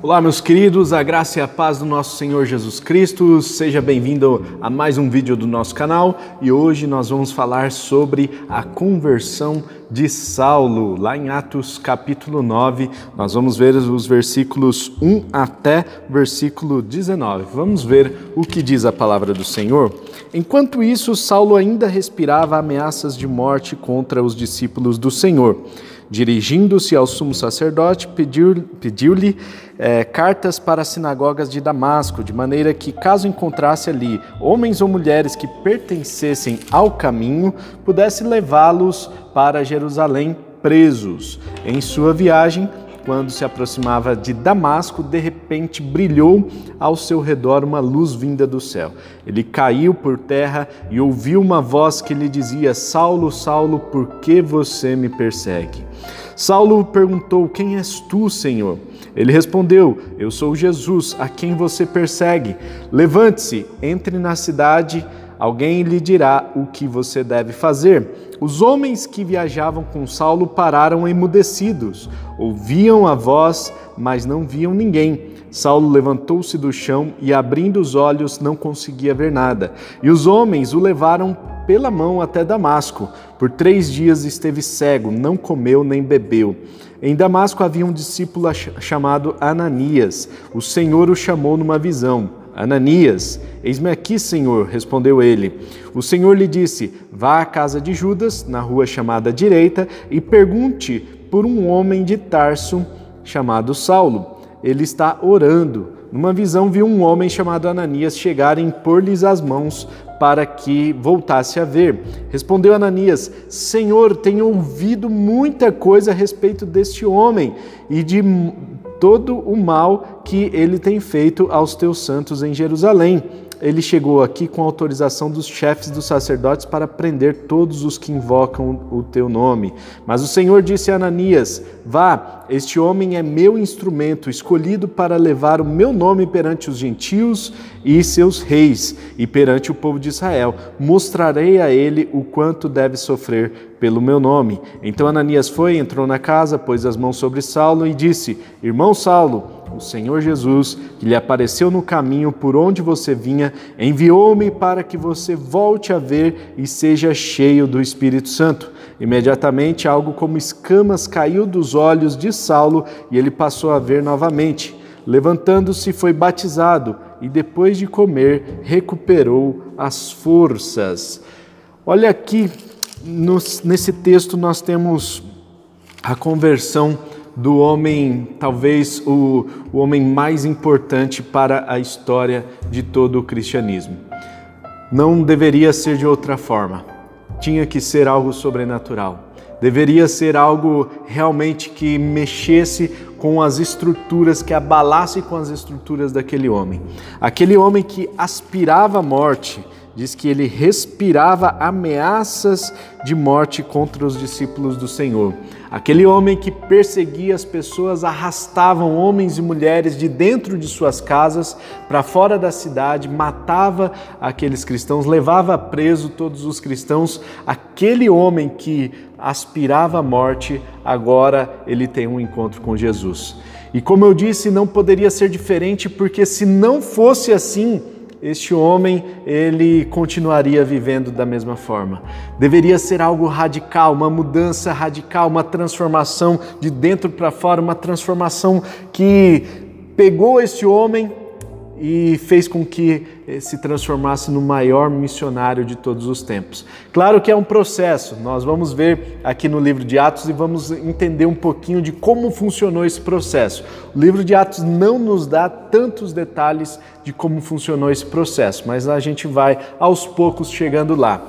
Olá, meus queridos, a graça e a paz do nosso Senhor Jesus Cristo. Seja bem-vindo a mais um vídeo do nosso canal e hoje nós vamos falar sobre a conversão de Saulo, lá em Atos capítulo 9. Nós vamos ver os versículos 1 até versículo 19. Vamos ver o que diz a palavra do Senhor. Enquanto isso, Saulo ainda respirava ameaças de morte contra os discípulos do Senhor. Dirigindo-se ao sumo sacerdote, pediu-lhe pediu é, cartas para as sinagogas de Damasco, de maneira que, caso encontrasse ali homens ou mulheres que pertencessem ao caminho, pudesse levá-los para Jerusalém presos. Em sua viagem, quando se aproximava de Damasco, de repente brilhou ao seu redor uma luz vinda do céu. Ele caiu por terra e ouviu uma voz que lhe dizia: Saulo, Saulo, por que você me persegue? Saulo perguntou: Quem és tu, Senhor? Ele respondeu: Eu sou Jesus, a quem você persegue. Levante-se, entre na cidade alguém lhe dirá o que você deve fazer. Os homens que viajavam com Saulo pararam emudecidos, ouviam a voz, mas não viam ninguém. Saulo levantou-se do chão e, abrindo os olhos, não conseguia ver nada. E os homens o levaram pela mão até Damasco. Por três dias esteve cego, não comeu nem bebeu. Em Damasco havia um discípulo chamado Ananias. O Senhor o chamou numa visão. Ananias, eis-me aqui, Senhor, respondeu ele. O Senhor lhe disse: Vá à casa de Judas, na rua chamada Direita, e pergunte por um homem de Tarso chamado Saulo. Ele está orando. Numa visão, viu um homem chamado Ananias chegar e impor-lhes as mãos para que voltasse a ver. Respondeu Ananias: Senhor, tenho ouvido muita coisa a respeito deste homem e de todo o mal que ele tem feito aos teus santos em Jerusalém ele chegou aqui com autorização dos chefes dos sacerdotes para prender todos os que invocam o teu nome. Mas o Senhor disse a Ananias: Vá, este homem é meu instrumento, escolhido para levar o meu nome perante os gentios e seus reis e perante o povo de Israel. Mostrarei a ele o quanto deve sofrer pelo meu nome. Então Ananias foi, entrou na casa, pôs as mãos sobre Saulo e disse: Irmão Saulo, o Senhor Jesus, que lhe apareceu no caminho por onde você vinha, enviou-me para que você volte a ver e seja cheio do Espírito Santo. Imediatamente, algo como escamas caiu dos olhos de Saulo e ele passou a ver novamente. Levantando-se, foi batizado e, depois de comer, recuperou as forças. Olha aqui, nesse texto, nós temos a conversão do homem, talvez o, o homem mais importante para a história de todo o cristianismo. Não deveria ser de outra forma. Tinha que ser algo sobrenatural. Deveria ser algo realmente que mexesse com as estruturas, que abalasse com as estruturas daquele homem. Aquele homem que aspirava a morte, diz que ele respirava ameaças de morte contra os discípulos do Senhor. Aquele homem que perseguia as pessoas arrastavam homens e mulheres de dentro de suas casas para fora da cidade, matava aqueles cristãos, levava preso todos os cristãos. Aquele homem que aspirava à morte, agora ele tem um encontro com Jesus. E como eu disse, não poderia ser diferente, porque se não fosse assim, este homem ele continuaria vivendo da mesma forma. Deveria ser algo radical, uma mudança radical, uma transformação de dentro para fora, uma transformação que pegou este homem e fez com que eh, se transformasse no maior missionário de todos os tempos. Claro que é um processo, nós vamos ver aqui no livro de Atos e vamos entender um pouquinho de como funcionou esse processo. O livro de Atos não nos dá tantos detalhes de como funcionou esse processo, mas a gente vai aos poucos chegando lá.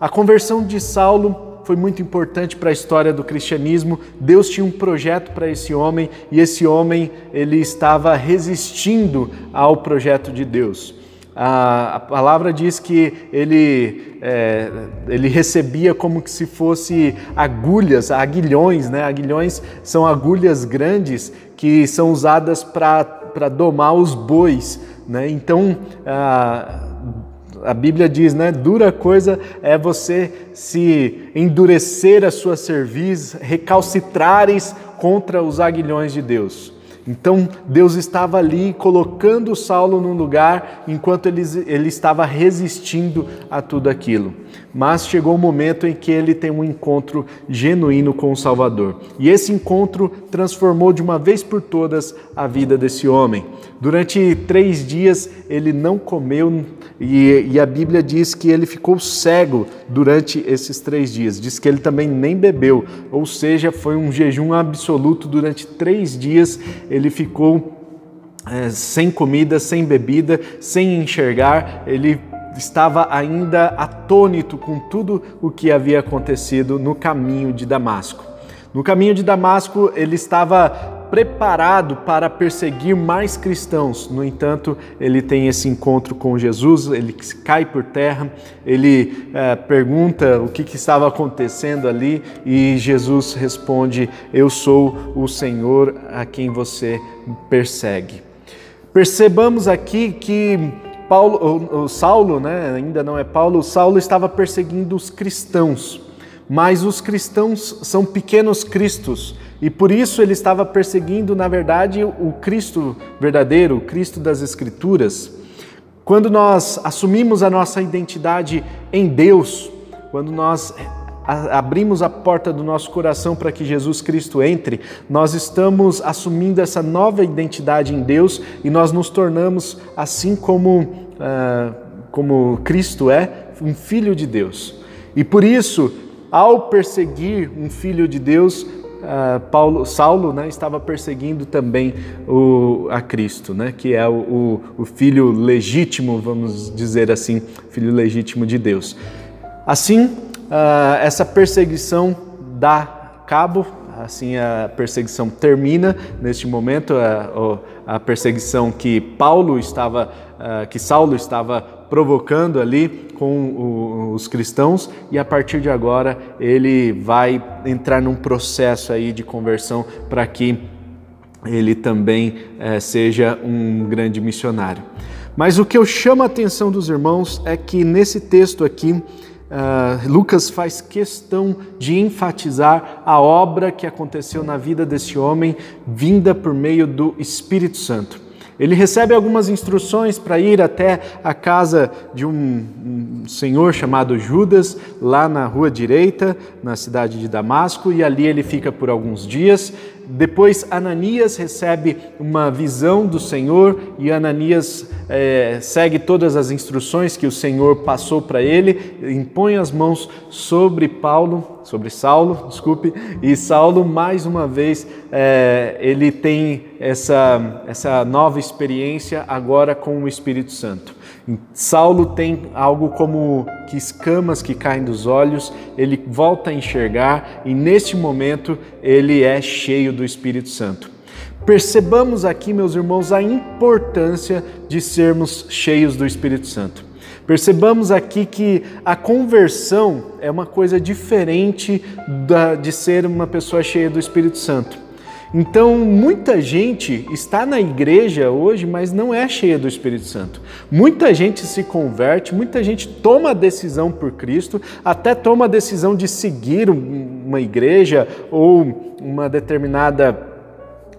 A conversão de Saulo foi muito importante para a história do cristianismo. Deus tinha um projeto para esse homem e esse homem ele estava resistindo ao projeto de Deus. A, a palavra diz que ele, é, ele recebia como que se fosse agulhas, aguilhões, né? Aguilhões são agulhas grandes que são usadas para domar os bois, né? Então, a, a Bíblia diz, né? Dura coisa é você se endurecer a sua cerviz, recalcitrares contra os aguilhões de Deus. Então Deus estava ali colocando Saulo num lugar enquanto ele, ele estava resistindo a tudo aquilo. Mas chegou o um momento em que ele tem um encontro genuíno com o Salvador. E esse encontro transformou de uma vez por todas a vida desse homem. Durante três dias ele não comeu e, e, a Bíblia diz que ele ficou cego durante esses três dias. Diz que ele também nem bebeu, ou seja, foi um jejum absoluto durante três dias. Ele ficou é, sem comida, sem bebida, sem enxergar. Ele estava ainda atônito com tudo o que havia acontecido no caminho de Damasco. No caminho de Damasco, ele estava preparado para perseguir mais cristãos. No entanto, ele tem esse encontro com Jesus, ele cai por terra, ele é, pergunta o que, que estava acontecendo ali e Jesus responde: Eu sou o Senhor a quem você persegue. Percebamos aqui que Paulo, o, o Saulo, né, ainda não é Paulo, Saulo estava perseguindo os cristãos, mas os cristãos são pequenos cristos e por isso ele estava perseguindo, na verdade, o Cristo verdadeiro, o Cristo das Escrituras. Quando nós assumimos a nossa identidade em Deus, quando nós abrimos a porta do nosso coração para que Jesus Cristo entre, nós estamos assumindo essa nova identidade em Deus e nós nos tornamos, assim como, uh, como Cristo é, um filho de Deus. E por isso, ao perseguir um filho de Deus, Paulo, Saulo né, estava perseguindo também o, a Cristo, né, que é o, o, filho legítimo, vamos dizer assim, filho legítimo de Deus. Assim, uh, essa perseguição dá cabo, assim a perseguição termina neste momento, a, a perseguição que Paulo estava, uh, que Saulo estava provocando ali com os cristãos e a partir de agora ele vai entrar num processo aí de conversão para que ele também é, seja um grande missionário. Mas o que eu chamo a atenção dos irmãos é que nesse texto aqui uh, Lucas faz questão de enfatizar a obra que aconteceu na vida desse homem, vinda por meio do Espírito Santo. Ele recebe algumas instruções para ir até a casa de um, um, senhor chamado Judas, lá na rua direita, na cidade de Damasco, e ali ele fica por alguns dias. Depois, Ananias recebe uma visão do Senhor e Ananias é, segue todas as instruções que o Senhor passou para ele, impõe as mãos sobre Paulo, sobre Saulo, desculpe, e Saulo, mais uma vez, é, ele tem essa, essa nova experiência agora com o Espírito Santo. Saulo tem algo como que escamas que caem dos olhos, ele volta a enxergar e neste momento ele é cheio do Espírito Santo. Percebamos aqui, meus irmãos, a importância de sermos cheios do Espírito Santo. Percebamos aqui que a conversão é uma coisa diferente de ser uma pessoa cheia do Espírito Santo. Então, muita gente está na igreja hoje, mas não é cheia do Espírito Santo. Muita gente se converte, muita gente toma a decisão por Cristo, até toma a decisão de seguir uma igreja ou uma determinada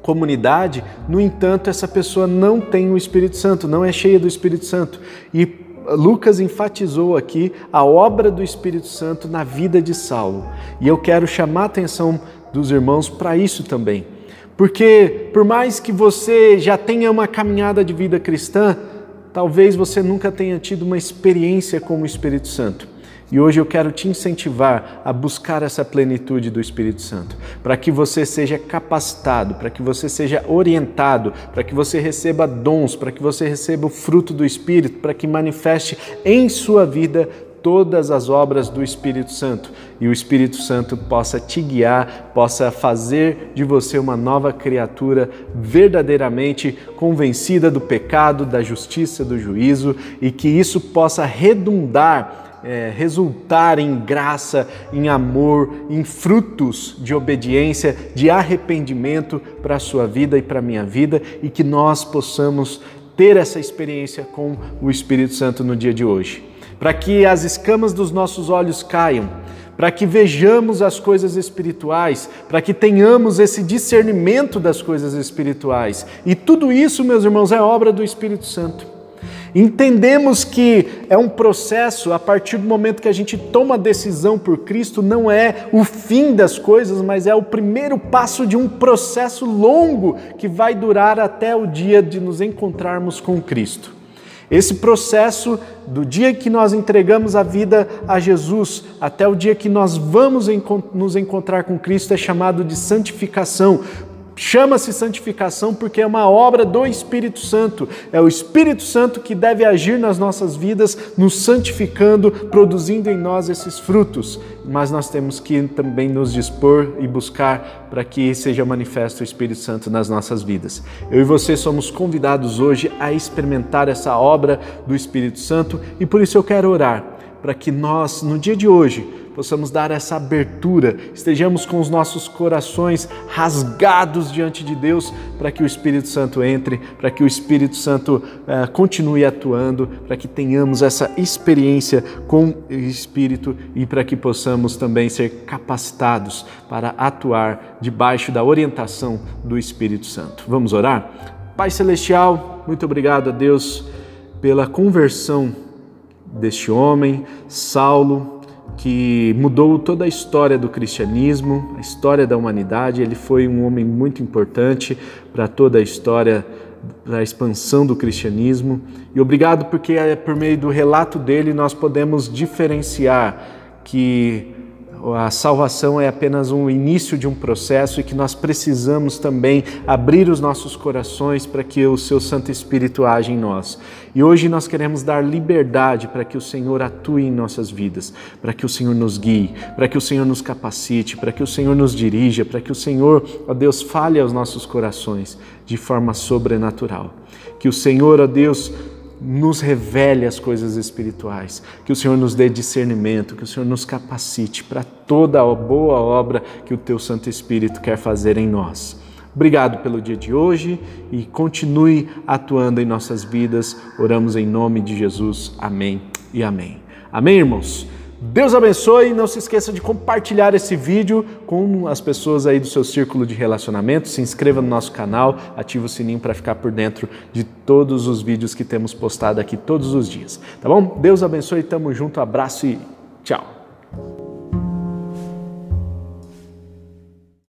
comunidade. No entanto, essa pessoa não tem o Espírito Santo, não é cheia do Espírito Santo. E Lucas enfatizou aqui a obra do Espírito Santo na vida de Saulo. E eu quero chamar a atenção dos irmãos para isso também. Porque por mais que você já tenha uma caminhada de vida cristã, talvez você nunca tenha tido uma experiência com o Espírito Santo. E hoje eu quero te incentivar a buscar essa plenitude do Espírito Santo, para que você seja capacitado, para que você seja orientado, para que você receba dons, para que você receba o fruto do Espírito, para que manifeste em sua vida todas as obras do Espírito Santo e o Espírito Santo possa te guiar, possa fazer de você uma nova criatura verdadeiramente convencida do pecado, da justiça, do juízo e que isso possa redundar é, resultar em graça, em amor, em frutos de obediência, de arrependimento para a sua vida e para a minha vida e que nós possamos ter essa experiência com o Espírito Santo no dia de hoje para que as escamas dos nossos olhos caiam, para que vejamos as coisas espirituais, para que tenhamos esse discernimento das coisas espirituais. E tudo isso, meus irmãos, é obra do Espírito Santo. Entendemos que é um processo a partir do momento que a gente toma a decisão por Cristo, não é o fim das coisas, mas é o primeiro passo de um processo longo que vai durar até o dia de nos encontrarmos com Cristo. Esse processo do dia que nós entregamos a vida a Jesus até o dia que nós vamos nos encontrar com Cristo é chamado de santificação, Chama-se santificação porque é uma obra do Espírito Santo. É o Espírito Santo que deve agir nas nossas vidas, nos santificando, produzindo em nós esses frutos. Mas nós temos que também nos dispor e buscar para que seja manifesto o Espírito Santo nas nossas vidas. Eu e você somos convidados hoje a experimentar essa obra do Espírito Santo e por isso eu quero orar para que nós, no dia de hoje, possamos dar essa abertura, estejamos com os nossos corações rasgados diante de Deus, para que o Espírito Santo entre, para que o Espírito Santo uh, continue atuando, para que tenhamos essa experiência com o Espírito e para que possamos também ser capacitados para atuar debaixo da orientação do Espírito Santo. Vamos orar? Pai Celestial, muito obrigado a Deus pela conversão deste homem, Saulo que mudou toda a história do cristianismo, a história da humanidade. Ele foi um homem muito importante para toda a história da expansão do cristianismo. E obrigado porque é por meio do relato dele nós podemos diferenciar que a salvação é apenas um início de um processo e que nós precisamos também abrir os nossos corações para que o seu Santo Espírito age em nós. E hoje nós queremos dar liberdade para que o Senhor atue em nossas vidas, para que o Senhor nos guie, para que o Senhor nos capacite, para que o Senhor nos dirija, para que o Senhor, ó Deus, fale aos nossos corações de forma sobrenatural. Que o Senhor, ó Deus, nos revele as coisas espirituais, que o Senhor nos dê discernimento, que o Senhor nos capacite para toda a boa obra que o Teu Santo Espírito quer fazer em nós. Obrigado pelo dia de hoje e continue atuando em nossas vidas. Oramos em nome de Jesus. Amém e amém. Amém, irmãos? Deus abençoe não se esqueça de compartilhar esse vídeo com as pessoas aí do seu círculo de relacionamento. Se inscreva no nosso canal, ative o sininho para ficar por dentro de todos os vídeos que temos postado aqui todos os dias. Tá bom? Deus abençoe, tamo junto, abraço e tchau.